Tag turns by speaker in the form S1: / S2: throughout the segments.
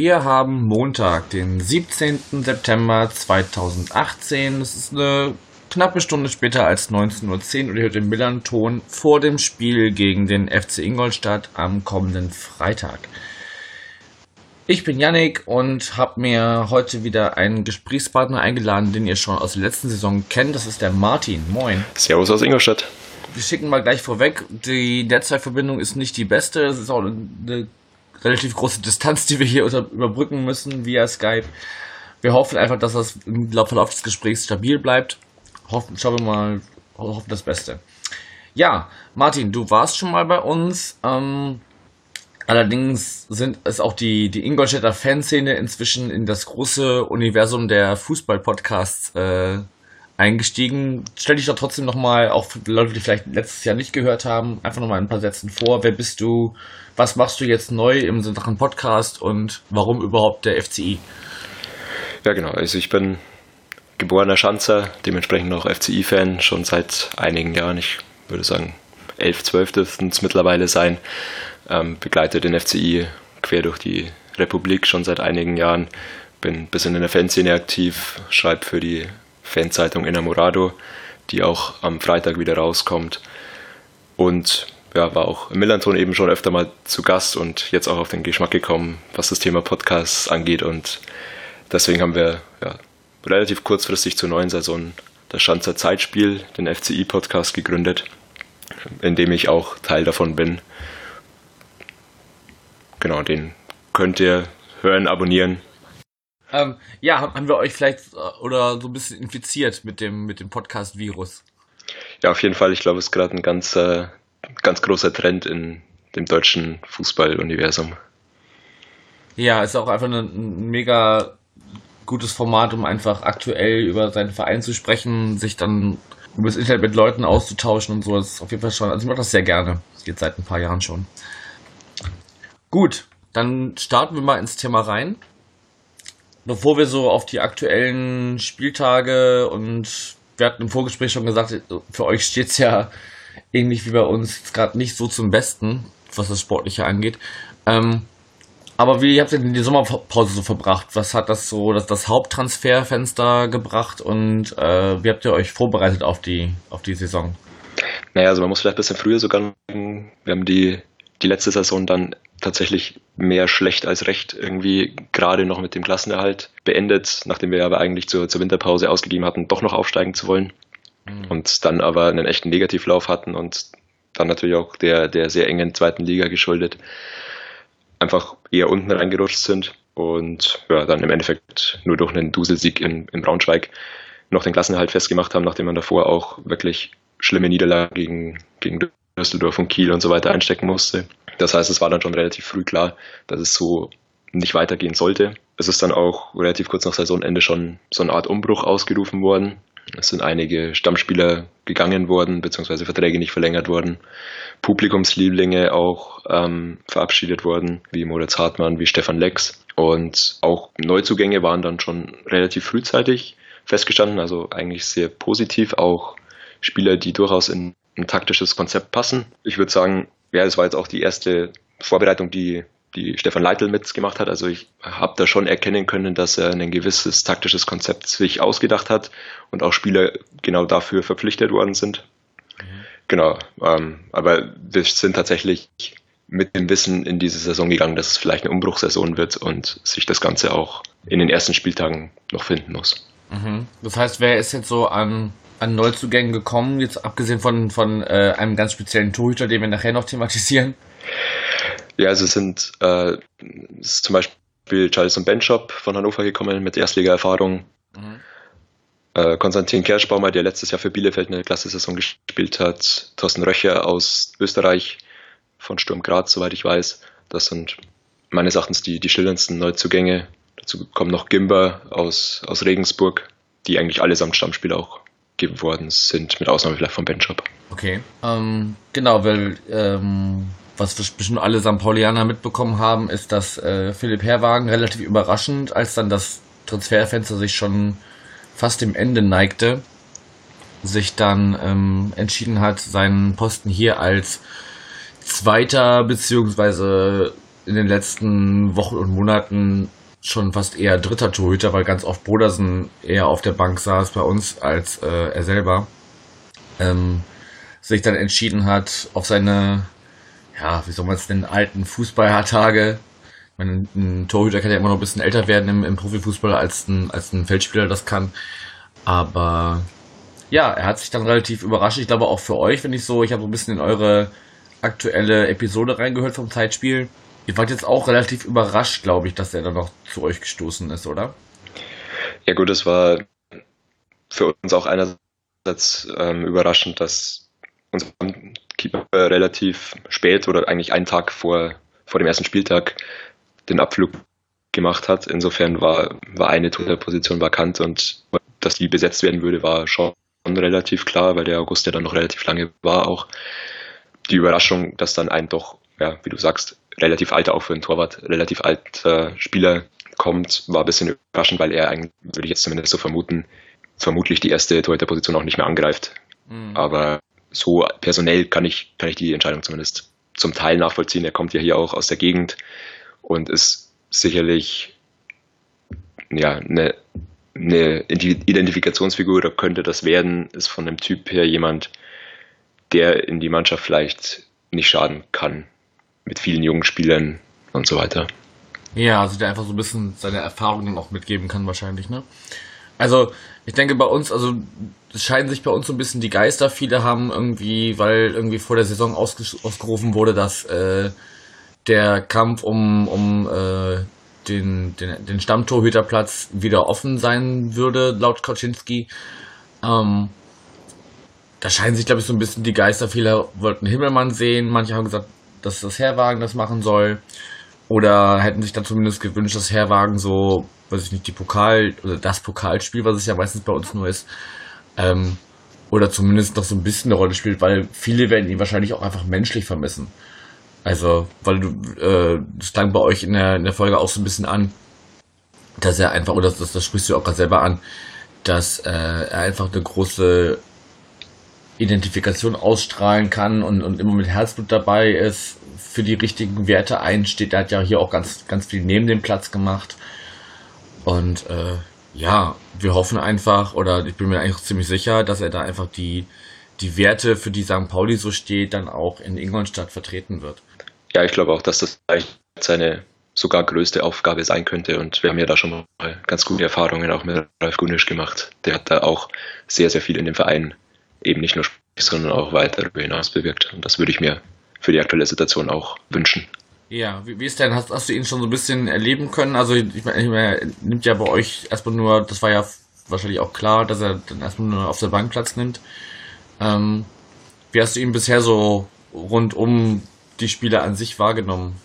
S1: wir haben Montag, den 17. September 2018. Es ist eine knappe Stunde später als 19.10 Uhr und ihr hört den Millern-Ton vor dem Spiel gegen den FC Ingolstadt am kommenden Freitag. Ich bin Yannick und habe mir heute wieder einen Gesprächspartner eingeladen, den ihr schon aus der letzten Saison kennt. Das ist der Martin. Moin.
S2: Servus aus Ingolstadt.
S1: Wir schicken mal gleich vorweg. Die Netzwerkverbindung ist nicht die beste. Es ist auch eine relativ große Distanz, die wir hier überbrücken müssen via Skype. Wir hoffen einfach, dass das im Verlauf des Gesprächs stabil bleibt. Hoffen, schauen wir mal, hoffen das Beste. Ja, Martin, du warst schon mal bei uns. Ähm, Allerdings sind es auch die, die Ingolstädter Fanszene inzwischen in das große Universum der Fußball-Podcasts äh, eingestiegen. Stell dich doch trotzdem nochmal, auch für Leute, die vielleicht letztes Jahr nicht gehört haben, einfach nochmal ein paar Sätzen vor. Wer bist du? Was machst du jetzt neu im Sachen Podcast und warum überhaupt der FCI?
S2: Ja, genau. Also ich bin geborener Schanzer, dementsprechend auch FCI-Fan, schon seit einigen Jahren. Ich würde sagen, elf, zwölf dürften es mittlerweile sein ähm, begleite den FCI quer durch die Republik schon seit einigen Jahren, bin ein bisschen in der Fanszene aktiv, schreibe für die Fanzeitung Enamorado, die auch am Freitag wieder rauskommt. Und ja, war auch im Millanton eben schon öfter mal zu Gast und jetzt auch auf den Geschmack gekommen, was das Thema Podcasts angeht. Und deswegen haben wir ja, relativ kurzfristig zur neuen Saison das Schanzer Zeitspiel, den FCI-Podcast gegründet, in dem ich auch Teil davon bin. Genau, den könnt ihr hören, abonnieren.
S1: Ähm, ja, haben wir euch vielleicht äh, oder so ein bisschen infiziert mit dem, mit dem Podcast-Virus?
S2: Ja, auf jeden Fall. Ich glaube, es ist gerade ein ganz, äh, ganz großer Trend in dem deutschen Fußballuniversum.
S1: Ja, ist auch einfach ein mega gutes Format, um einfach aktuell über seinen Verein zu sprechen, sich dann über das Internet mit Leuten auszutauschen und so. Das ist auf jeden Fall schon, also ich mache das sehr gerne. Das geht seit ein paar Jahren schon. Gut, dann starten wir mal ins Thema rein. Bevor wir so auf die aktuellen Spieltage und wir hatten im Vorgespräch schon gesagt, für euch steht es ja ähnlich wie bei uns gerade nicht so zum Besten, was das Sportliche angeht. Ähm, aber wie habt ihr denn die Sommerpause so verbracht? Was hat das so, das, das Haupttransferfenster gebracht und äh, wie habt ihr euch vorbereitet auf die, auf die Saison?
S2: Naja, also man muss vielleicht ein bisschen früher sogar, wir haben die, die letzte Saison dann tatsächlich mehr schlecht als recht irgendwie gerade noch mit dem Klassenerhalt beendet, nachdem wir aber eigentlich zur, zur Winterpause ausgegeben hatten, doch noch aufsteigen zu wollen. Mhm. Und dann aber einen echten Negativlauf hatten und dann natürlich auch der, der sehr engen zweiten Liga geschuldet, einfach eher unten reingerutscht sind und ja, dann im Endeffekt nur durch einen Duselsieg in, in Braunschweig noch den Klassenerhalt festgemacht haben, nachdem man davor auch wirklich schlimme Niederlagen gegen, gegen Düsseldorf und Kiel und so weiter einstecken musste. Das heißt, es war dann schon relativ früh klar, dass es so nicht weitergehen sollte. Es ist dann auch relativ kurz nach Saisonende schon so eine Art Umbruch ausgerufen worden. Es sind einige Stammspieler gegangen worden, beziehungsweise Verträge nicht verlängert worden. Publikumslieblinge auch ähm, verabschiedet worden, wie Moritz Hartmann, wie Stefan Lex. Und auch Neuzugänge waren dann schon relativ frühzeitig festgestanden, also eigentlich sehr positiv. Auch Spieler, die durchaus in ein taktisches Konzept passen. Ich würde sagen, ja, das war jetzt auch die erste Vorbereitung, die, die Stefan Leitl mitgemacht hat. Also ich habe da schon erkennen können, dass er ein gewisses taktisches Konzept sich ausgedacht hat und auch Spieler genau dafür verpflichtet worden sind. Mhm. Genau, ähm, aber wir sind tatsächlich mit dem Wissen in diese Saison gegangen, dass es vielleicht eine Umbruchssaison wird und sich das Ganze auch in den ersten Spieltagen noch finden muss.
S1: Mhm. Das heißt, wer ist jetzt so an an Neuzugängen gekommen, jetzt abgesehen von, von äh, einem ganz speziellen Torhüter, den wir nachher noch thematisieren?
S2: Ja, also es sind äh, ist zum Beispiel Charleston Benchop von Hannover gekommen mit Erstliga-Erfahrung. Mhm. Äh, Konstantin Kerschbaumer, der letztes Jahr für Bielefeld eine Klasse-Saison gespielt hat. Thorsten Röcher aus Österreich von Sturm Graz, soweit ich weiß. Das sind meines Erachtens die, die schillerndsten Neuzugänge. Dazu kommen noch Gimber aus, aus Regensburg, die eigentlich allesamt Stammspieler auch geworden sind, mit Ausnahme vielleicht von Benchop.
S1: Okay. Ähm, genau, weil ähm, was bestimmt alle St. Paulianer mitbekommen haben, ist, dass äh, Philipp Herwagen relativ überraschend, als dann das Transferfenster sich schon fast dem Ende neigte, sich dann ähm, entschieden hat, seinen Posten hier als zweiter beziehungsweise in den letzten Wochen und Monaten schon fast eher dritter Torhüter, weil ganz oft Brodersen eher auf der Bank saß bei uns als äh, er selber, ähm, sich dann entschieden hat, auf seine ja, wie soll man es denn, alten Fußballertage. Meine, ein Torhüter kann ja immer noch ein bisschen älter werden im, im Profifußball, als ein, als ein Feldspieler das kann. Aber ja, er hat sich dann relativ überrascht. Ich glaube auch für euch, wenn ich so, ich habe so ein bisschen in eure aktuelle Episode reingehört vom Zeitspiel. Ihr wart jetzt auch relativ überrascht, glaube ich, dass er dann noch zu euch gestoßen ist, oder?
S2: Ja gut, es war für uns auch einerseits ähm, überraschend, dass unser Keeper relativ spät oder eigentlich einen Tag vor, vor dem ersten Spieltag den Abflug gemacht hat. Insofern war, war eine Torhüterposition vakant und dass die besetzt werden würde, war schon relativ klar, weil der August ja dann noch relativ lange war auch. Die Überraschung, dass dann ein doch, ja, wie du sagst, relativ alter, auch für einen Torwart, relativ alter Spieler kommt, war ein bisschen überraschend, weil er eigentlich, würde ich jetzt zumindest so vermuten, vermutlich die erste Torhüterposition auch nicht mehr angreift. Mhm. Aber so personell kann ich, kann ich die Entscheidung zumindest zum Teil nachvollziehen. Er kommt ja hier auch aus der Gegend und ist sicherlich ja, eine, eine Identifikationsfigur oder könnte das werden, ist von dem Typ her jemand, der in die Mannschaft vielleicht nicht schaden kann. Mit vielen jungen Spielern und so weiter.
S1: Ja, also der einfach so ein bisschen seine Erfahrungen auch mitgeben kann wahrscheinlich, ne? Also, ich denke bei uns, also es scheiden sich bei uns so ein bisschen die Geister. Viele haben irgendwie, weil irgendwie vor der Saison ausgerufen wurde, dass äh, der Kampf um, um äh, den, den, den Stammtorhüterplatz wieder offen sein würde, laut Kaczynski. Ähm, da scheiden sich, glaube ich, so ein bisschen die Geister. Viele wollten Himmelmann sehen, manche haben gesagt, dass das Herwagen das machen soll. Oder hätten sich dann zumindest gewünscht, dass Herwagen so weiß ich nicht, die Pokal oder das Pokalspiel, was es ja meistens bei uns nur ist, ähm, oder zumindest noch so ein bisschen eine Rolle spielt, weil viele werden ihn wahrscheinlich auch einfach menschlich vermissen. Also, weil du, äh, das klang bei euch in der, in der Folge auch so ein bisschen an, dass er einfach, oder das, das sprichst du auch gerade selber an, dass äh, er einfach eine große Identifikation ausstrahlen kann und, und immer mit Herzblut dabei ist, für die richtigen Werte einsteht. Er hat ja hier auch ganz, ganz viel neben dem Platz gemacht. Und äh, ja, wir hoffen einfach, oder ich bin mir eigentlich ziemlich sicher, dass er da einfach die, die Werte, für die St. Pauli so steht, dann auch in Ingolstadt vertreten wird.
S2: Ja, ich glaube auch, dass das seine sogar größte Aufgabe sein könnte. Und wir haben ja da schon mal ganz gute Erfahrungen auch mit Ralf Gunisch gemacht. Der hat da auch sehr, sehr viel in dem Verein eben nicht nur sondern auch weiter darüber hinaus bewirkt. Und das würde ich mir für die aktuelle Situation auch wünschen.
S1: Ja, wie, wie ist denn, hast, hast du ihn schon so ein bisschen erleben können? Also ich meine, er nimmt ja bei euch erstmal nur, das war ja wahrscheinlich auch klar, dass er dann erstmal nur auf der Bank Platz nimmt. Ähm, wie hast du ihn bisher so rund um die Spiele an sich wahrgenommen?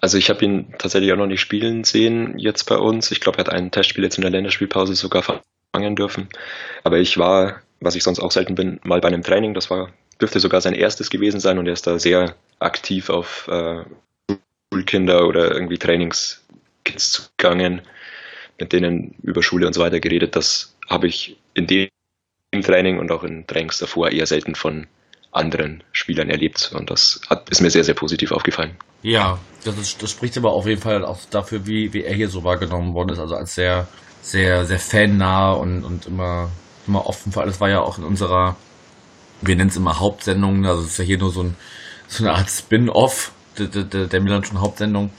S2: Also ich habe ihn tatsächlich auch noch nicht spielen sehen jetzt bei uns. Ich glaube, er hat ein Testspiel jetzt in der Länderspielpause sogar fangen dürfen. Aber ich war, was ich sonst auch selten bin, mal bei einem Training. Das war dürfte sogar sein erstes gewesen sein und er ist da sehr aktiv auf äh, Schulkinder oder irgendwie Trainingskids zugegangen, mit denen über Schule und so weiter geredet. Das habe ich in dem Training und auch in Trainings davor eher selten von anderen Spielern erlebt und das hat, ist mir sehr, sehr positiv aufgefallen.
S1: Ja, das, das spricht aber auf jeden Fall auch dafür, wie, wie er hier so wahrgenommen worden ist, also als sehr, sehr, sehr fannah und, und immer, immer offen für alles, war ja auch in unserer wir nennen es immer Hauptsendungen, also es ist ja hier nur so, ein, so eine Art Spin-off der, der, der Milanischen Hauptsendung.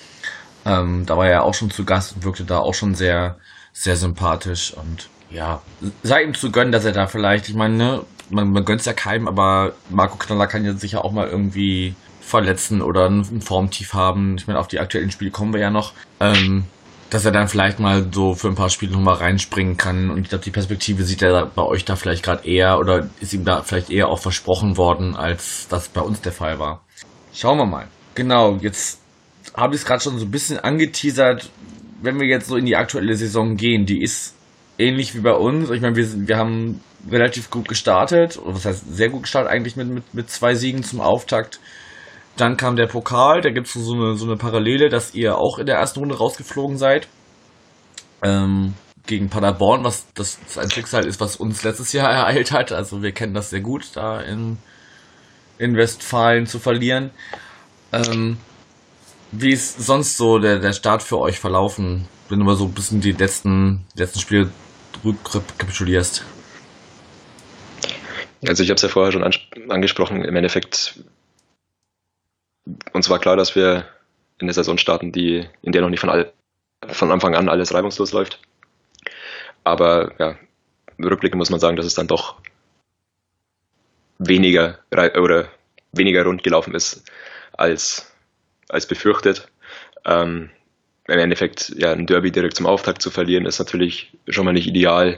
S1: Ähm, da war er auch schon zu Gast und wirkte da auch schon sehr, sehr sympathisch und ja, sei ihm zu gönnen, dass er da vielleicht, ich meine, ne, man, man gönnt es ja keinem, aber Marco Knaller kann ja sicher auch mal irgendwie verletzen oder ein Formtief haben. Ich meine, auf die aktuellen Spiele kommen wir ja noch. Ähm, dass er dann vielleicht mal so für ein paar Spiele nochmal reinspringen kann. Und ich glaube, die Perspektive sieht er bei euch da vielleicht gerade eher oder ist ihm da vielleicht eher auch versprochen worden, als das bei uns der Fall war. Schauen wir mal. Genau, jetzt habe ich es gerade schon so ein bisschen angeteasert. Wenn wir jetzt so in die aktuelle Saison gehen, die ist ähnlich wie bei uns. Ich meine, wir, wir haben relativ gut gestartet, was heißt sehr gut gestartet eigentlich mit, mit, mit zwei Siegen zum Auftakt. Dann kam der Pokal, da gibt es so eine, so eine Parallele, dass ihr auch in der ersten Runde rausgeflogen seid. Ähm, gegen Paderborn, was das ein Schicksal ist, was uns letztes Jahr ereilt hat. Also wir kennen das sehr gut, da in, in Westfalen zu verlieren. Ähm, wie ist sonst so der, der Start für euch verlaufen, wenn du mal so ein bisschen die letzten, die letzten Spiele rekapitulierst?
S2: Also ich habe es ja vorher schon angesprochen, im Endeffekt uns war klar, dass wir in der Saison starten, die, in der noch nicht von, all, von Anfang an alles reibungslos läuft. Aber ja, rückblickend muss man sagen, dass es dann doch weniger oder weniger rund gelaufen ist als, als befürchtet. Ähm, Im Endeffekt, ja, ein Derby direkt zum Auftakt zu verlieren, ist natürlich schon mal nicht ideal.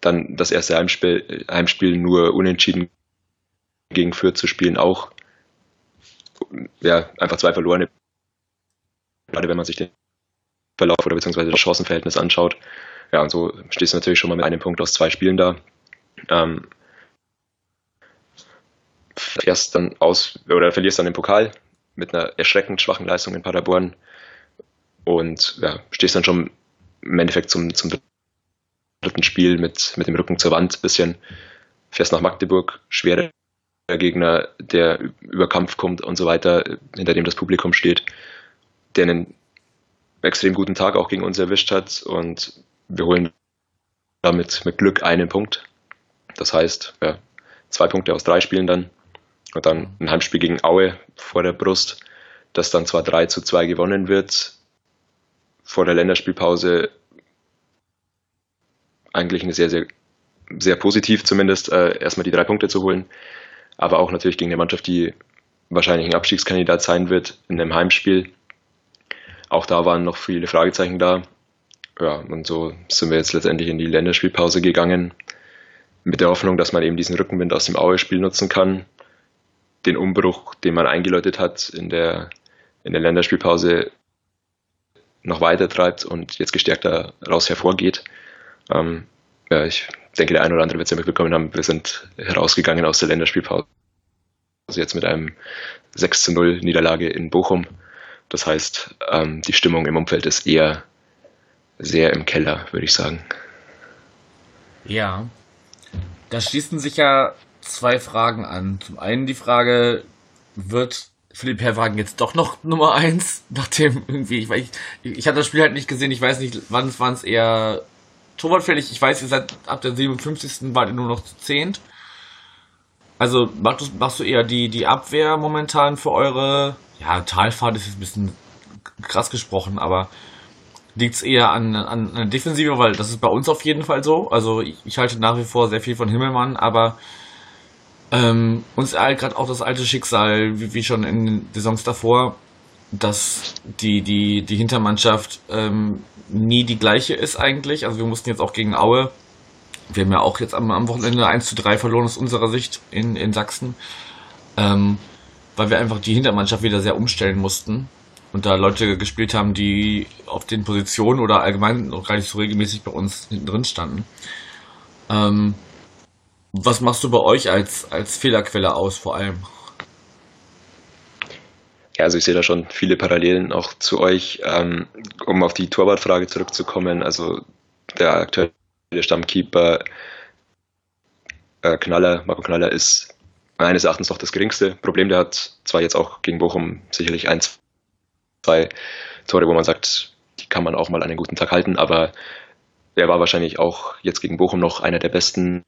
S2: Dann das erste Heimspiel, Heimspiel nur unentschieden gegen Fürth zu spielen, auch ja, einfach zwei verlorene. Gerade wenn man sich den Verlauf oder beziehungsweise das Chancenverhältnis anschaut. Ja, und so stehst du natürlich schon mal mit einem Punkt aus zwei Spielen da. Ähm, fährst dann aus oder verlierst dann den Pokal mit einer erschreckend schwachen Leistung in Paderborn und ja, stehst dann schon im Endeffekt zum, zum dritten Spiel mit, mit dem Rücken zur Wand bisschen, fährst nach Magdeburg, schwere Gegner, der über Kampf kommt und so weiter, hinter dem das Publikum steht, der einen extrem guten Tag auch gegen uns erwischt hat. Und wir holen damit mit Glück einen Punkt. Das heißt, ja, zwei Punkte aus drei Spielen dann. Und dann ein Heimspiel gegen Aue vor der Brust, das dann zwar 3 zu 2 gewonnen wird, vor der Länderspielpause eigentlich eine sehr, sehr, sehr positiv zumindest, äh, erstmal die drei Punkte zu holen aber auch natürlich gegen eine Mannschaft, die wahrscheinlich ein Abstiegskandidat sein wird in einem Heimspiel. Auch da waren noch viele Fragezeichen da. Ja, und so sind wir jetzt letztendlich in die Länderspielpause gegangen, mit der Hoffnung, dass man eben diesen Rückenwind aus dem Aue-Spiel nutzen kann, den Umbruch, den man eingeläutet hat in der, in der Länderspielpause noch weiter treibt und jetzt gestärkt daraus hervorgeht. Ähm, ja, ich denke, der eine oder andere wird es ja mitbekommen haben, wir sind herausgegangen aus der Länderspielpause. Also jetzt mit einem 6 zu 0 Niederlage in Bochum. Das heißt, ähm, die Stimmung im Umfeld ist eher sehr im Keller, würde ich sagen.
S1: Ja. Da schließen sich ja zwei Fragen an. Zum einen die Frage, wird Philipp Herrwagen jetzt doch noch Nummer 1, nachdem irgendwie, ich, ich, ich habe das Spiel halt nicht gesehen, ich weiß nicht, wann es eher torwartfällig. Ich weiß, ihr seid ab der 57. wart ihr nur noch zu zehnt. Also machst du, machst du eher die, die Abwehr momentan für eure, ja, Talfahrt ist jetzt ein bisschen krass gesprochen, aber liegt es eher an, an, an Defensive, weil das ist bei uns auf jeden Fall so. Also ich, ich halte nach wie vor sehr viel von Himmelmann, aber ähm, uns ereilt gerade auch das alte Schicksal, wie, wie schon in den Saisons davor, dass die, die, die Hintermannschaft ähm, nie die gleiche ist eigentlich. Also wir mussten jetzt auch gegen Aue, wir haben ja auch jetzt am, am Wochenende 1 zu 3 verloren aus unserer Sicht in, in Sachsen, ähm, weil wir einfach die Hintermannschaft wieder sehr umstellen mussten und da Leute gespielt haben, die auf den Positionen oder allgemein noch gar nicht so regelmäßig bei uns hinten drin standen. Ähm, was machst du bei euch als, als Fehlerquelle aus vor allem?
S2: Ja, also ich sehe da schon viele Parallelen auch zu euch. Ähm, um auf die Torwartfrage zurückzukommen, also der aktuelle Stammkeeper äh, Knaller, Marco Knaller ist meines Erachtens noch das geringste Problem. Der hat zwar jetzt auch gegen Bochum sicherlich ein, zwei Tore, wo man sagt, die kann man auch mal einen guten Tag halten, aber er war wahrscheinlich auch jetzt gegen Bochum noch einer der besten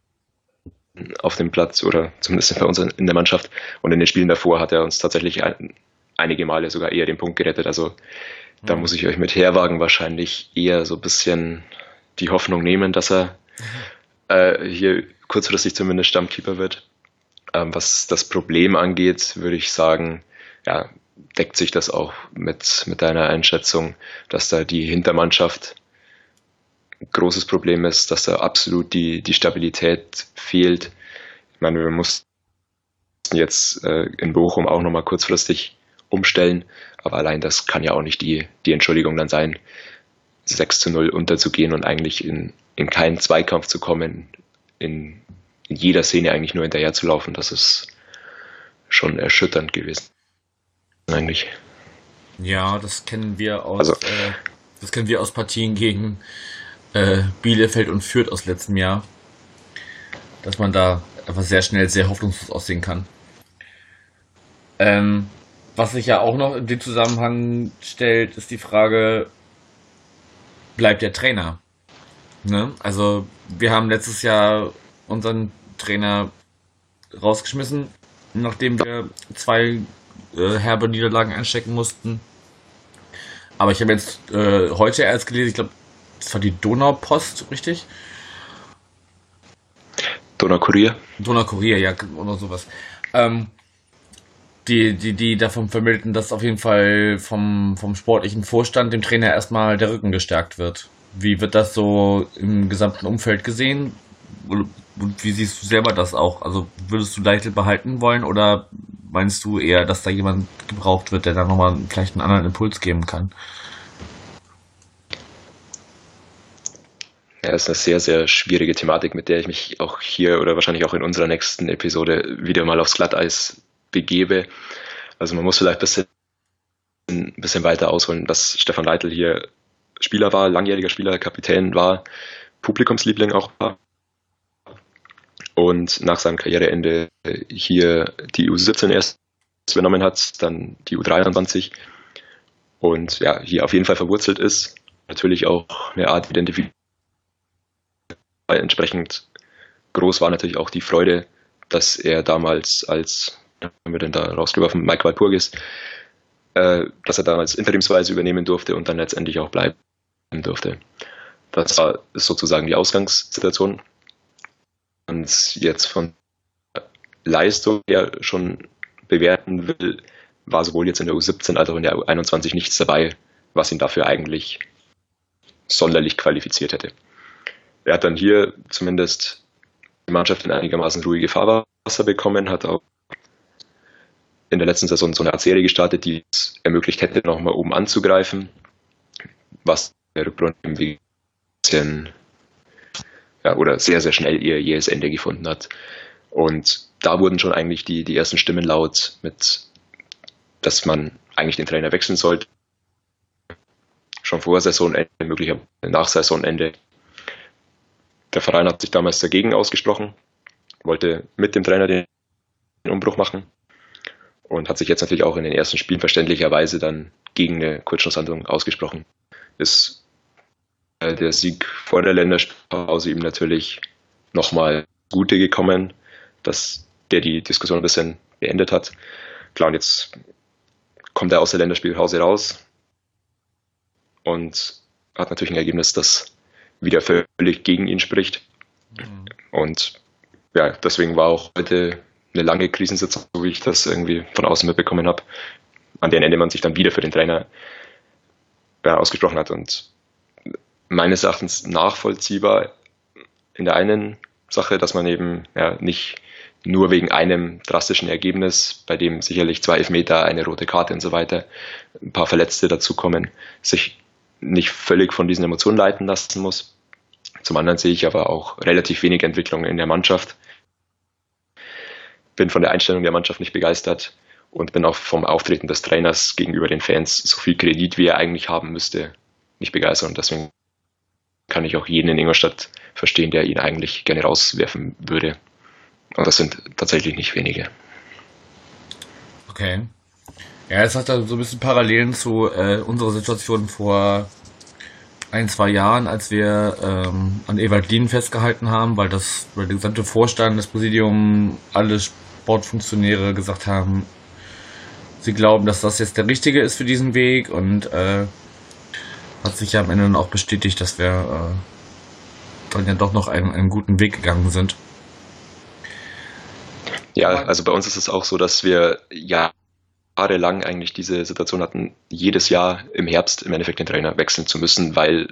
S2: auf dem Platz oder zumindest bei uns in der Mannschaft. Und in den Spielen davor hat er uns tatsächlich einige Male sogar eher den Punkt gerettet. Also mhm. da muss ich euch mit Herwagen wahrscheinlich eher so ein bisschen die Hoffnung nehmen, dass er mhm. äh, hier kurzfristig zumindest Stammkeeper wird. Ähm, was das Problem angeht, würde ich sagen, ja, deckt sich das auch mit, mit deiner Einschätzung, dass da die Hintermannschaft ein großes Problem ist, dass da absolut die, die Stabilität fehlt. Ich meine, wir mussten jetzt äh, in Bochum auch nochmal kurzfristig umstellen. Aber allein das kann ja auch nicht die, die Entschuldigung dann sein, 6 zu 0 unterzugehen und eigentlich in, in keinen Zweikampf zu kommen, in, in jeder Szene eigentlich nur hinterher zu laufen. Das ist schon erschütternd gewesen. eigentlich.
S1: Ja, das kennen wir aus, also, äh, das kennen wir aus Partien gegen äh, Bielefeld und Fürth aus letztem Jahr. Dass man da einfach sehr schnell sehr hoffnungslos aussehen kann. Ähm, was sich ja auch noch in dem Zusammenhang stellt, ist die Frage, bleibt der Trainer? Ne? Also wir haben letztes Jahr unseren Trainer rausgeschmissen, nachdem wir zwei äh, herbe Niederlagen einstecken mussten. Aber ich habe jetzt äh, heute erst gelesen, ich glaube, das war die Donaupost, richtig?
S2: Donaukurier.
S1: Donaukurier, ja, oder sowas. Ähm, die, die, die davon vermittelten, dass auf jeden Fall vom, vom sportlichen Vorstand dem Trainer erstmal der Rücken gestärkt wird. Wie wird das so im gesamten Umfeld gesehen? Und wie siehst du selber das auch? Also würdest du Leichtel behalten wollen oder meinst du eher, dass da jemand gebraucht wird, der da nochmal vielleicht einen anderen Impuls geben kann?
S2: Ja, ist eine sehr, sehr schwierige Thematik, mit der ich mich auch hier oder wahrscheinlich auch in unserer nächsten Episode wieder mal aufs Glatteis begebe. Also man muss vielleicht ein bisschen, ein bisschen weiter ausholen, dass Stefan Leitl hier Spieler war, langjähriger Spieler, Kapitän war, Publikumsliebling auch war und nach seinem Karriereende hier die U17 erst übernommen hat, dann die U23 und ja, hier auf jeden Fall verwurzelt ist. Natürlich auch eine Art Identifikation. Entsprechend groß war natürlich auch die Freude, dass er damals als haben wir denn da rausgeworfen, Mike Walpurgis, äh, dass er damals interimsweise übernehmen durfte und dann letztendlich auch bleiben durfte. Das war sozusagen die Ausgangssituation. Und jetzt von Leistung her schon bewerten will, war sowohl jetzt in der U17 als auch in der U21 nichts dabei, was ihn dafür eigentlich sonderlich qualifiziert hätte. Er hat dann hier zumindest die Mannschaft in einigermaßen ruhige Fahrwasser bekommen, hat auch in der letzten Saison so eine Art Serie gestartet, die es ermöglicht hätte, nochmal oben anzugreifen, was der Rückrunde ein bisschen ja, oder sehr, sehr schnell ihr jähes Ende gefunden hat. Und da wurden schon eigentlich die, die ersten Stimmen laut, mit, dass man eigentlich den Trainer wechseln sollte. Schon vor Saisonende, möglicherweise nach Saisonende. Der Verein hat sich damals dagegen ausgesprochen, wollte mit dem Trainer den Umbruch machen und hat sich jetzt natürlich auch in den ersten Spielen verständlicherweise dann gegen eine Kurzschlusshandlung ausgesprochen. Ist äh, der Sieg vor der Länderspielpause ihm natürlich nochmal Gute gekommen, dass der die Diskussion ein bisschen beendet hat. Klar, und jetzt kommt er aus der Länderspielpause raus und hat natürlich ein Ergebnis, das wieder völlig gegen ihn spricht. Mhm. Und ja, deswegen war auch heute eine lange Krisensitzung, so wie ich das irgendwie von außen mitbekommen habe, an deren Ende man sich dann wieder für den Trainer ja, ausgesprochen hat. Und meines Erachtens nachvollziehbar in der einen Sache, dass man eben ja, nicht nur wegen einem drastischen Ergebnis, bei dem sicherlich zwei Elfmeter, eine rote Karte und so weiter, ein paar Verletzte dazukommen, sich nicht völlig von diesen Emotionen leiten lassen muss. Zum anderen sehe ich aber auch relativ wenig Entwicklung in der Mannschaft bin von der Einstellung der Mannschaft nicht begeistert und bin auch vom Auftreten des Trainers gegenüber den Fans so viel Kredit, wie er eigentlich haben müsste, nicht begeistert. Und deswegen kann ich auch jeden in Ingolstadt verstehen, der ihn eigentlich gerne rauswerfen würde. Und das sind tatsächlich nicht wenige.
S1: Okay. Ja, es hat da so ein bisschen Parallelen zu äh, unserer Situation vor ein, zwei Jahren, als wir ähm, an Ewald Lien festgehalten haben, weil das, weil der gesamte Vorstand, das Präsidium, alle Sportfunktionäre gesagt haben, sie glauben, dass das jetzt der richtige ist für diesen Weg und äh, hat sich ja am Ende auch bestätigt, dass wir äh, dann ja doch noch einen, einen guten Weg gegangen sind.
S2: Ja, also bei uns ist es auch so, dass wir jahrelang eigentlich diese Situation hatten, jedes Jahr im Herbst im Endeffekt den Trainer wechseln zu müssen, weil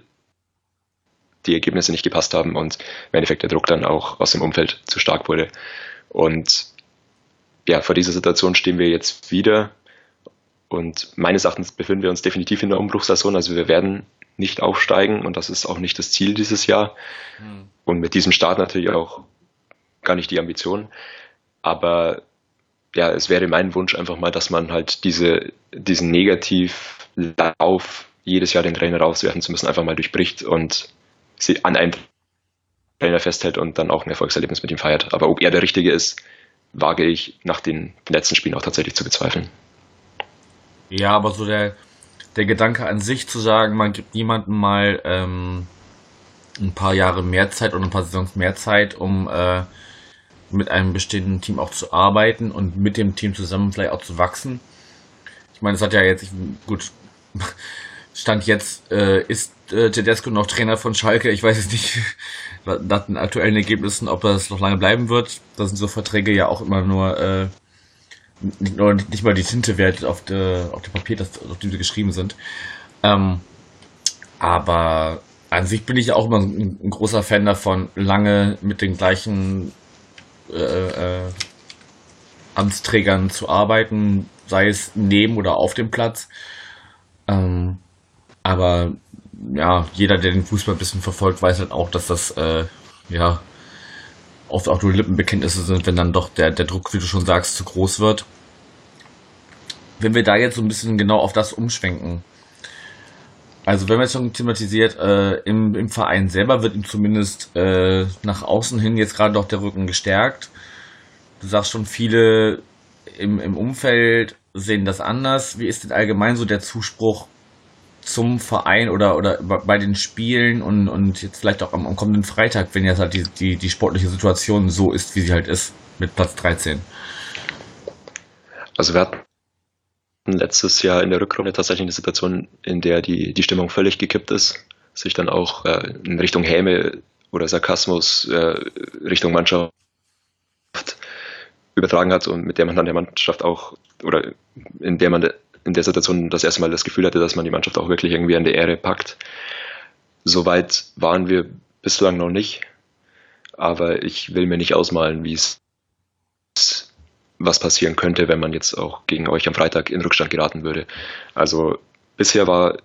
S2: die Ergebnisse nicht gepasst haben und im Endeffekt der Druck dann auch aus dem Umfeld zu stark wurde. Und ja, vor dieser Situation stehen wir jetzt wieder. Und meines Erachtens befinden wir uns definitiv in der Umbruchssaison. Also wir werden nicht aufsteigen und das ist auch nicht das Ziel dieses Jahr. Mhm. Und mit diesem Start natürlich auch gar nicht die Ambition. Aber ja, es wäre mein Wunsch einfach mal, dass man halt diese, diesen Negativlauf, jedes Jahr den Trainer rauswerfen zu müssen, einfach mal durchbricht und sie an einem Trainer festhält und dann auch ein Erfolgserlebnis mit ihm feiert. Aber ob er der Richtige ist, wage ich nach den letzten Spielen auch tatsächlich zu bezweifeln.
S1: Ja, aber so der, der Gedanke an sich zu sagen, man gibt jemandem mal ähm, ein paar Jahre mehr Zeit oder ein paar Saisons mehr Zeit, um äh, mit einem bestehenden Team auch zu arbeiten und mit dem Team zusammen vielleicht auch zu wachsen. Ich meine, es hat ja jetzt, gut, Stand jetzt äh, ist äh, Tedesco noch Trainer von Schalke. Ich weiß jetzt nicht nach den aktuellen Ergebnissen, ob das noch lange bleiben wird. Da sind so Verträge ja auch immer nur äh, nicht, nur, nicht mal die Tinte wert auf, der, auf dem Papier, das, auf dem sie geschrieben sind. Ähm, aber an sich bin ich auch immer ein, ein großer Fan davon, lange mit den gleichen äh, äh, Amtsträgern zu arbeiten, sei es neben oder auf dem Platz. Ähm, aber ja, jeder, der den Fußball ein bisschen verfolgt, weiß halt auch, dass das äh, ja oft auch nur Lippenbekenntnisse sind, wenn dann doch der, der Druck, wie du schon sagst, zu groß wird. Wenn wir da jetzt so ein bisschen genau auf das umschwenken, also wenn man jetzt schon thematisiert, äh, im, im Verein selber wird ihm zumindest äh, nach außen hin jetzt gerade doch der Rücken gestärkt. Du sagst schon, viele im, im Umfeld sehen das anders. Wie ist denn allgemein so der Zuspruch zum Verein oder, oder bei den Spielen und, und jetzt vielleicht auch am, am kommenden Freitag, wenn jetzt halt die, die, die sportliche Situation so ist, wie sie halt ist, mit Platz 13?
S2: Also wir hatten letztes Jahr in der Rückrunde tatsächlich eine Situation, in der die, die Stimmung völlig gekippt ist, sich dann auch äh, in Richtung Häme oder Sarkasmus äh, Richtung Mannschaft übertragen hat und mit der man dann der Mannschaft auch oder in der man in der Situation das erste Mal das Gefühl hatte, dass man die Mannschaft auch wirklich irgendwie an der Ehre packt. Soweit waren wir bislang noch nicht, aber ich will mir nicht ausmalen, wie es was passieren könnte, wenn man jetzt auch gegen euch am Freitag in Rückstand geraten würde. Also bisher war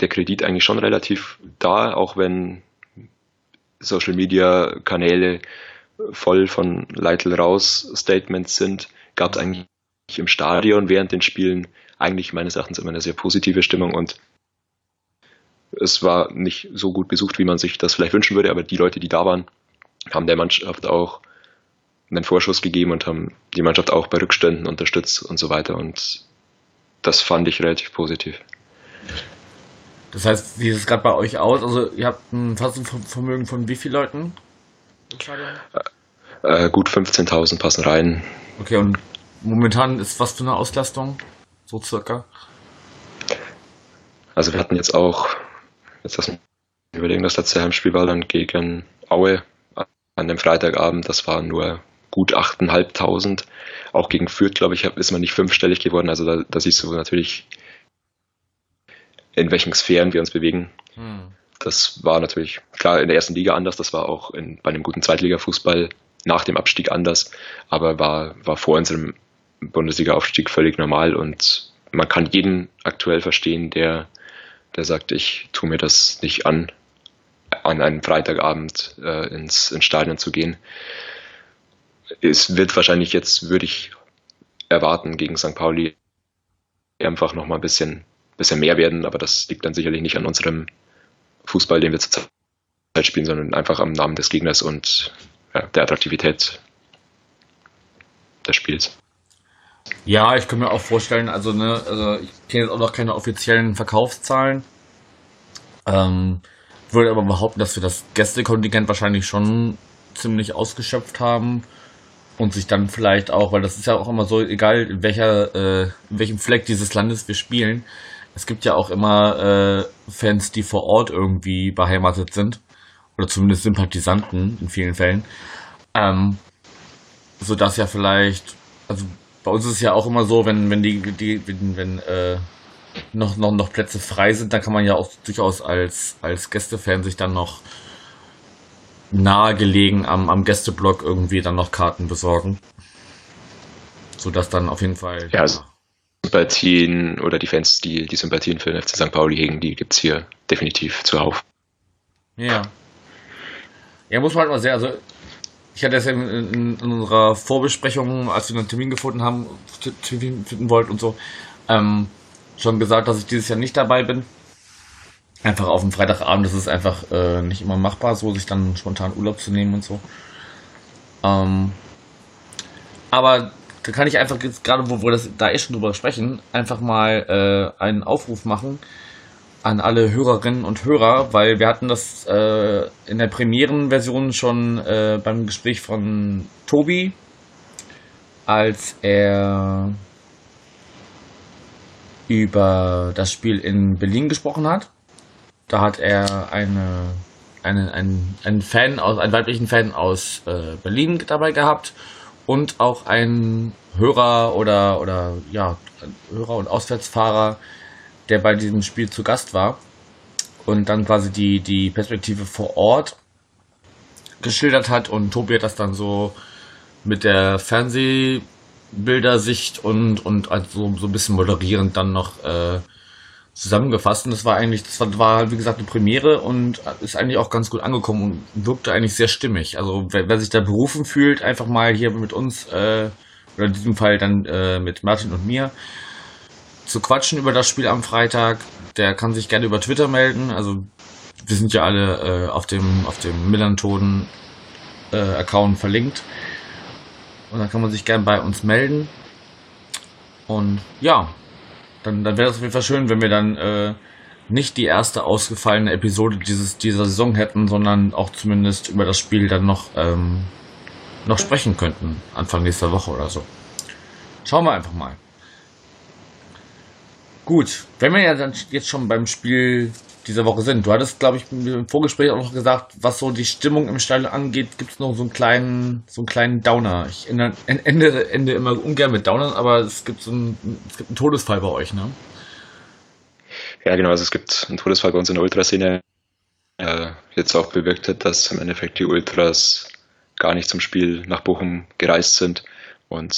S2: der Kredit eigentlich schon relativ da, auch wenn Social Media Kanäle voll von Leitl raus Statements sind, gab es eigentlich im Stadion während den Spielen eigentlich meines Erachtens immer eine sehr positive Stimmung und es war nicht so gut besucht, wie man sich das vielleicht wünschen würde, aber die Leute, die da waren, haben der Mannschaft auch einen Vorschuss gegeben und haben die Mannschaft auch bei Rückständen unterstützt und so weiter. Und das fand ich relativ positiv.
S1: Das heißt, wie sieht es gerade bei euch aus? Also ihr habt ein Fassungsvermögen von wie vielen Leuten
S2: Stadion? Äh, gut 15.000 passen rein.
S1: Okay, und momentan ist was für eine Auslastung? So circa?
S2: Also wir hatten jetzt auch, jetzt lassen wir überlegen, das letzte Heimspiel war dann gegen Aue an dem Freitagabend. Das war nur gut 8.500. Auch gegen Fürth, glaube ich, ist man nicht fünfstellig geworden. Also da, da siehst du natürlich, in welchen Sphären wir uns bewegen. Hm. Das war natürlich klar in der ersten Liga anders. Das war auch in, bei einem guten Zweitliga-Fußball nach dem Abstieg anders, aber war, war vor unserem Bundesliga-Aufstieg völlig normal und man kann jeden aktuell verstehen, der, der sagt, ich tue mir das nicht an, an einem Freitagabend äh, ins, ins Stadion zu gehen es wird wahrscheinlich jetzt, würde ich erwarten, gegen St. Pauli einfach nochmal ein bisschen, bisschen mehr werden, aber das liegt dann sicherlich nicht an unserem Fußball, den wir zurzeit spielen, sondern einfach am Namen des Gegners und ja, der Attraktivität des Spiels.
S1: Ja, ich kann mir auch vorstellen, also, ne, also ich kenne jetzt auch noch keine offiziellen Verkaufszahlen. Ähm, würde aber behaupten, dass wir das Gästekontingent wahrscheinlich schon ziemlich ausgeschöpft haben und sich dann vielleicht auch, weil das ist ja auch immer so, egal in welcher, äh, in welchem Fleck dieses Landes wir spielen, es gibt ja auch immer äh, Fans, die vor Ort irgendwie beheimatet sind oder zumindest Sympathisanten in vielen Fällen, ähm, so dass ja vielleicht, also bei uns ist es ja auch immer so, wenn wenn die die wenn, wenn äh, noch noch noch Plätze frei sind, dann kann man ja auch durchaus als als Gästefan sich dann noch nahegelegen am, am Gästeblock irgendwie dann noch Karten besorgen. Sodass dann auf jeden Fall.
S2: Ja, also Sympathien oder die Fans, die die Sympathien für den FC St. Pauli hegen, die gibt es hier definitiv zuhauf.
S1: Ja. Ja, muss man halt mal sehr, also ich hatte ja in, in, in, unserer Vorbesprechung, als wir einen Termin gefunden haben, Termin finden wollten und so, ähm, schon gesagt, dass ich dieses Jahr nicht dabei bin. Einfach auf dem Freitagabend das ist einfach äh, nicht immer machbar, so sich dann spontan Urlaub zu nehmen und so. Ähm, aber da kann ich einfach jetzt gerade, wo wir das da eh schon drüber sprechen, einfach mal äh, einen Aufruf machen an alle Hörerinnen und Hörer, weil wir hatten das äh, in der Premierenversion schon äh, beim Gespräch von Tobi, als er über das Spiel in Berlin gesprochen hat. Da hat er eine, eine, einen, einen Fan aus, einen weiblichen Fan aus äh, Berlin dabei gehabt und auch einen Hörer oder, oder ja, Hörer und Auswärtsfahrer, der bei diesem Spiel zu Gast war und dann quasi die, die Perspektive vor Ort geschildert hat und Tobi hat das dann so mit der Fernsehbildersicht und, und also so ein bisschen moderierend dann noch äh, zusammengefasst. Und das war eigentlich, das war, wie gesagt, eine Premiere und ist eigentlich auch ganz gut angekommen und wirkte eigentlich sehr stimmig. Also wer, wer sich da berufen fühlt, einfach mal hier mit uns, äh, oder in diesem Fall dann äh, mit Martin und mir, zu quatschen über das Spiel am Freitag, der kann sich gerne über Twitter melden. Also wir sind ja alle äh, auf dem auf dem Millanton äh, Account verlinkt. Und dann kann man sich gerne bei uns melden. Und ja, dann, dann wäre es auf jeden Fall schön, wenn wir dann äh, nicht die erste ausgefallene Episode dieses, dieser Saison hätten, sondern auch zumindest über das Spiel dann noch, ähm, noch sprechen könnten. Anfang nächster Woche oder so. Schauen wir einfach mal. Gut, wenn wir ja dann jetzt schon beim Spiel dieser Woche sind. Du hattest, glaube ich, im Vorgespräch auch noch gesagt, was so die Stimmung im Stadion angeht, gibt es noch so einen kleinen, so einen kleinen Downer. Ich ende, ende, immer ungern mit Downern, aber es gibt so einen, es gibt einen Todesfall bei euch, ne?
S2: Ja, genau. Also es gibt einen Todesfall bei uns in der Ultraszene, der jetzt auch bewirkt hat, dass im Endeffekt die Ultras gar nicht zum Spiel nach Bochum gereist sind und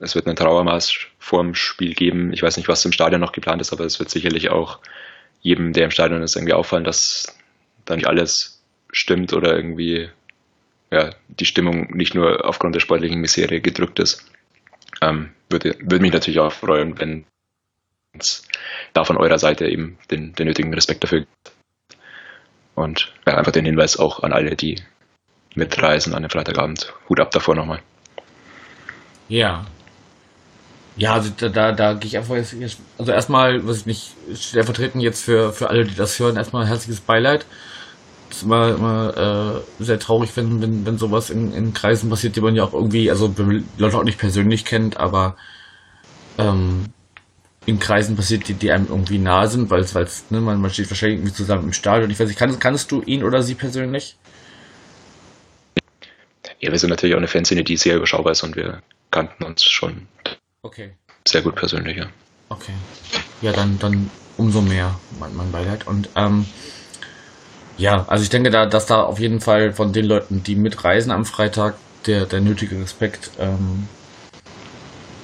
S2: es wird einen Trauermarsch vorm Spiel geben. Ich weiß nicht, was im Stadion noch geplant ist, aber es wird sicherlich auch jedem, der im Stadion ist, irgendwie auffallen, dass da nicht alles stimmt oder irgendwie ja, die Stimmung nicht nur aufgrund der sportlichen Misere gedrückt ist. Ähm, würde, würde mich natürlich auch freuen, wenn es da von eurer Seite eben den, den nötigen Respekt dafür gibt. Und ja, einfach den Hinweis auch an alle, die mitreisen an dem Freitagabend. Hut ab davor nochmal.
S1: Ja, ja, also da, da, da gehe ich einfach jetzt, also erstmal, was ich nicht stellvertretend jetzt für, für alle, die das hören, erstmal herzliches Beileid. Es ist immer, immer äh, sehr traurig, wenn, wenn, wenn sowas in, in Kreisen passiert, die man ja auch irgendwie, also Leute auch nicht persönlich kennt, aber ähm, in Kreisen passiert, die, die einem irgendwie nahe sind, weil es, ne, man, man steht wahrscheinlich irgendwie zusammen im Stadion. Ich weiß nicht, kannst, kannst du ihn oder sie persönlich?
S2: Ja, wir sind natürlich auch eine Fanszene, die sehr überschaubar ist und wir kannten uns schon
S1: Okay.
S2: Sehr gut persönlich, ja.
S1: Okay. Ja, dann, dann umso mehr mein, mein Beileid. Und ähm, ja, also ich denke da, dass da auf jeden Fall von den Leuten, die mitreisen am Freitag, der, der nötige Respekt ähm,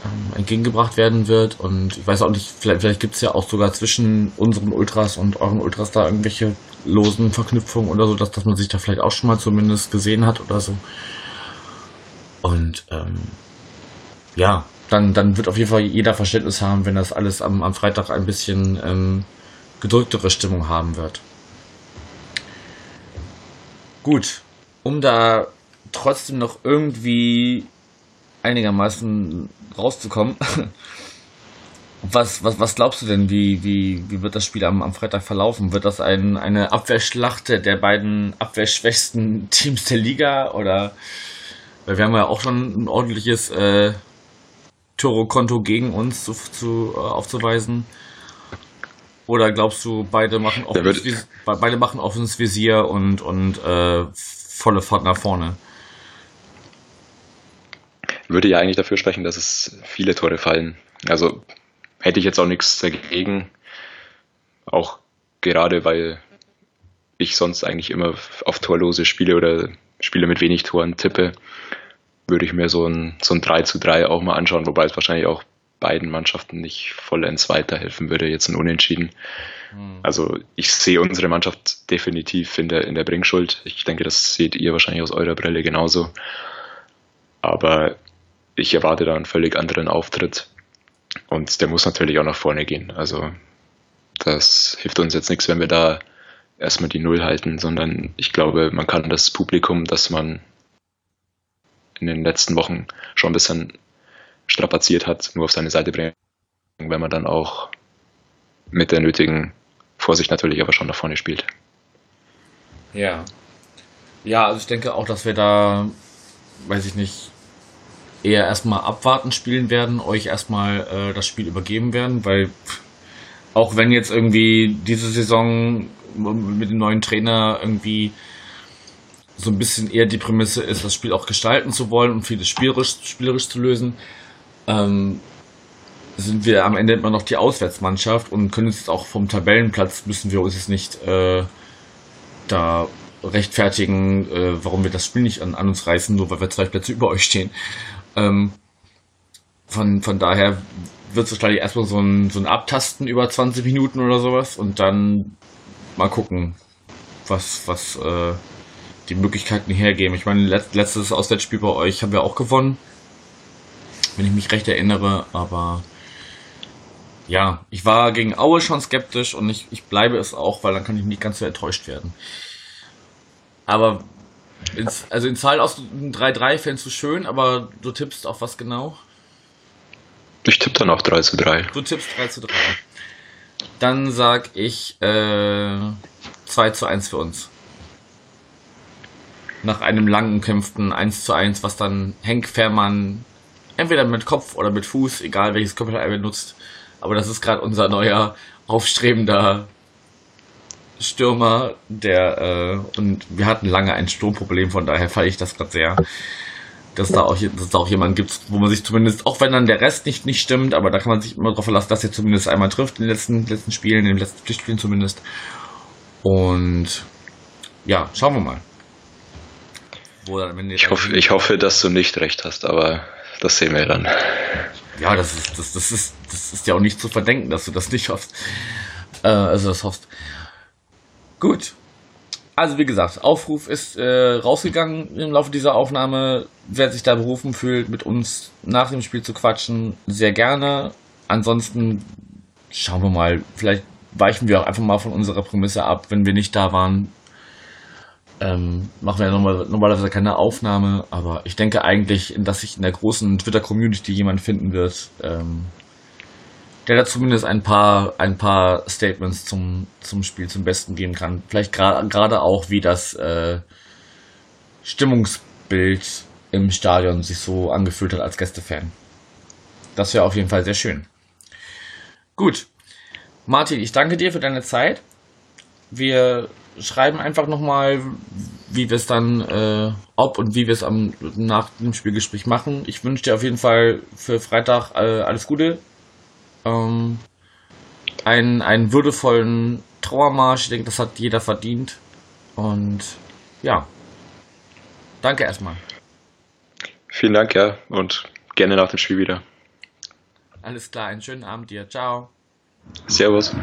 S1: ähm, entgegengebracht werden wird. Und ich weiß auch nicht, vielleicht, vielleicht gibt es ja auch sogar zwischen unseren Ultras und euren Ultras da irgendwelche losen Verknüpfungen oder so, dass, dass man sich da vielleicht auch schon mal zumindest gesehen hat oder so. Und ähm, ja, dann, dann wird auf jeden Fall jeder Verständnis haben, wenn das alles am, am Freitag ein bisschen ähm, gedrücktere Stimmung haben wird. Gut, um da trotzdem noch irgendwie einigermaßen rauszukommen, was, was, was glaubst du denn, wie, wie, wie wird das Spiel am, am Freitag verlaufen? Wird das ein, eine Abwehrschlacht der beiden abwehrschwächsten Teams der Liga oder weil wir haben ja auch schon ein ordentliches äh, Toro-Konto gegen uns zu, zu, äh, aufzuweisen? Oder glaubst du, beide machen offenes, Visier, beide machen offenes Visier und, und äh, volle Fahrt nach vorne?
S2: Würde ja eigentlich dafür sprechen, dass es viele Tore fallen. Also hätte ich jetzt auch nichts dagegen. Auch gerade, weil ich sonst eigentlich immer auf torlose Spiele oder Spiele mit wenig Toren tippe würde ich mir so ein, so ein 3 zu 3 auch mal anschauen, wobei es wahrscheinlich auch beiden Mannschaften nicht vollends weiterhelfen würde, jetzt ein Unentschieden. Mhm. Also ich sehe unsere Mannschaft definitiv in der, in der Bringschuld. Ich denke, das seht ihr wahrscheinlich aus eurer Brille genauso. Aber ich erwarte da einen völlig anderen Auftritt. Und der muss natürlich auch nach vorne gehen. Also das hilft uns jetzt nichts, wenn wir da erstmal die Null halten, sondern ich glaube, man kann das Publikum, das man in den letzten Wochen schon ein bisschen strapaziert hat, nur auf seine Seite bringen, wenn man dann auch mit der nötigen Vorsicht natürlich aber schon nach vorne spielt.
S1: Ja. Ja, also ich denke auch, dass wir da, weiß ich nicht, eher erstmal abwarten spielen werden, euch erstmal äh, das Spiel übergeben werden, weil auch wenn jetzt irgendwie diese Saison mit dem neuen Trainer irgendwie so ein bisschen eher die Prämisse ist, das Spiel auch gestalten zu wollen und vieles spielerisch, spielerisch zu lösen, ähm, sind wir am Ende immer noch die Auswärtsmannschaft und können uns jetzt auch vom Tabellenplatz müssen wir uns jetzt nicht äh, da rechtfertigen, äh, warum wir das Spiel nicht an, an, uns reißen, nur weil wir zwei Plätze über euch stehen. Ähm, von, von daher wird es wahrscheinlich erstmal so ein, so ein Abtasten über 20 Minuten oder sowas und dann mal gucken, was, was äh, die Möglichkeiten hergeben. Ich meine, letztes Auswärtsspiel bei euch haben wir auch gewonnen, wenn ich mich recht erinnere, aber ja, ich war gegen Aue schon skeptisch und ich, ich bleibe es auch, weil dann kann ich nicht ganz so enttäuscht werden. Aber ins, also in Zahl aus 3-3 fändest du schön, aber du tippst auf was genau?
S2: Ich tippe dann auch 3 zu 3.
S1: Du tippst 3 zu 3. Dann sag ich äh, 2 zu 1 für uns. Nach einem langen Kämpfen 1 zu 1, was dann Henk Fährmann entweder mit Kopf oder mit Fuß, egal welches Körperteil er benutzt, aber das ist gerade unser neuer aufstrebender Stürmer, der äh, und wir hatten lange ein Sturmproblem, von daher feiere ich das gerade sehr dass da auch, dass da auch jemand gibt, wo man sich zumindest, auch wenn dann der Rest nicht, nicht stimmt, aber da kann man sich immer darauf verlassen, dass er zumindest einmal trifft in den letzten, letzten Spielen, in den letzten Pflichtspielen zumindest. Und ja, schauen wir mal.
S2: Ich, hoffe, ich hoffe, dass du nicht recht hast, aber das sehen wir dann.
S1: Ja, das ist, das, das ist, das ist ja auch nicht zu verdenken, dass du das nicht hoffst. Äh, also das hoffst. Gut, also wie gesagt, Aufruf ist äh, rausgegangen im Laufe dieser Aufnahme. Wer sich da berufen fühlt, mit uns nach dem Spiel zu quatschen, sehr gerne. Ansonsten schauen wir mal, vielleicht weichen wir auch einfach mal von unserer Prämisse ab, wenn wir nicht da waren. Ähm, machen wir ja normal, normalerweise keine Aufnahme, aber ich denke eigentlich, dass sich in der großen Twitter-Community jemand finden wird, ähm, der da zumindest ein paar, ein paar Statements zum, zum Spiel zum Besten geben kann. Vielleicht gerade auch, wie das äh, Stimmungsbild im Stadion sich so angefühlt hat als Gästefan. Das wäre auf jeden Fall sehr schön. Gut. Martin, ich danke dir für deine Zeit. Wir schreiben einfach nochmal, wie wir es dann, äh, ob und wie wir es am nach dem Spielgespräch machen. Ich wünsche dir auf jeden Fall für Freitag äh, alles Gute ähm, einen, einen würdevollen Trauermarsch. Ich denke, das hat jeder verdient. Und ja, danke erstmal.
S2: Vielen Dank, ja, und gerne nach dem Spiel wieder.
S1: Alles klar, einen schönen Abend dir. Ciao.
S2: Servus.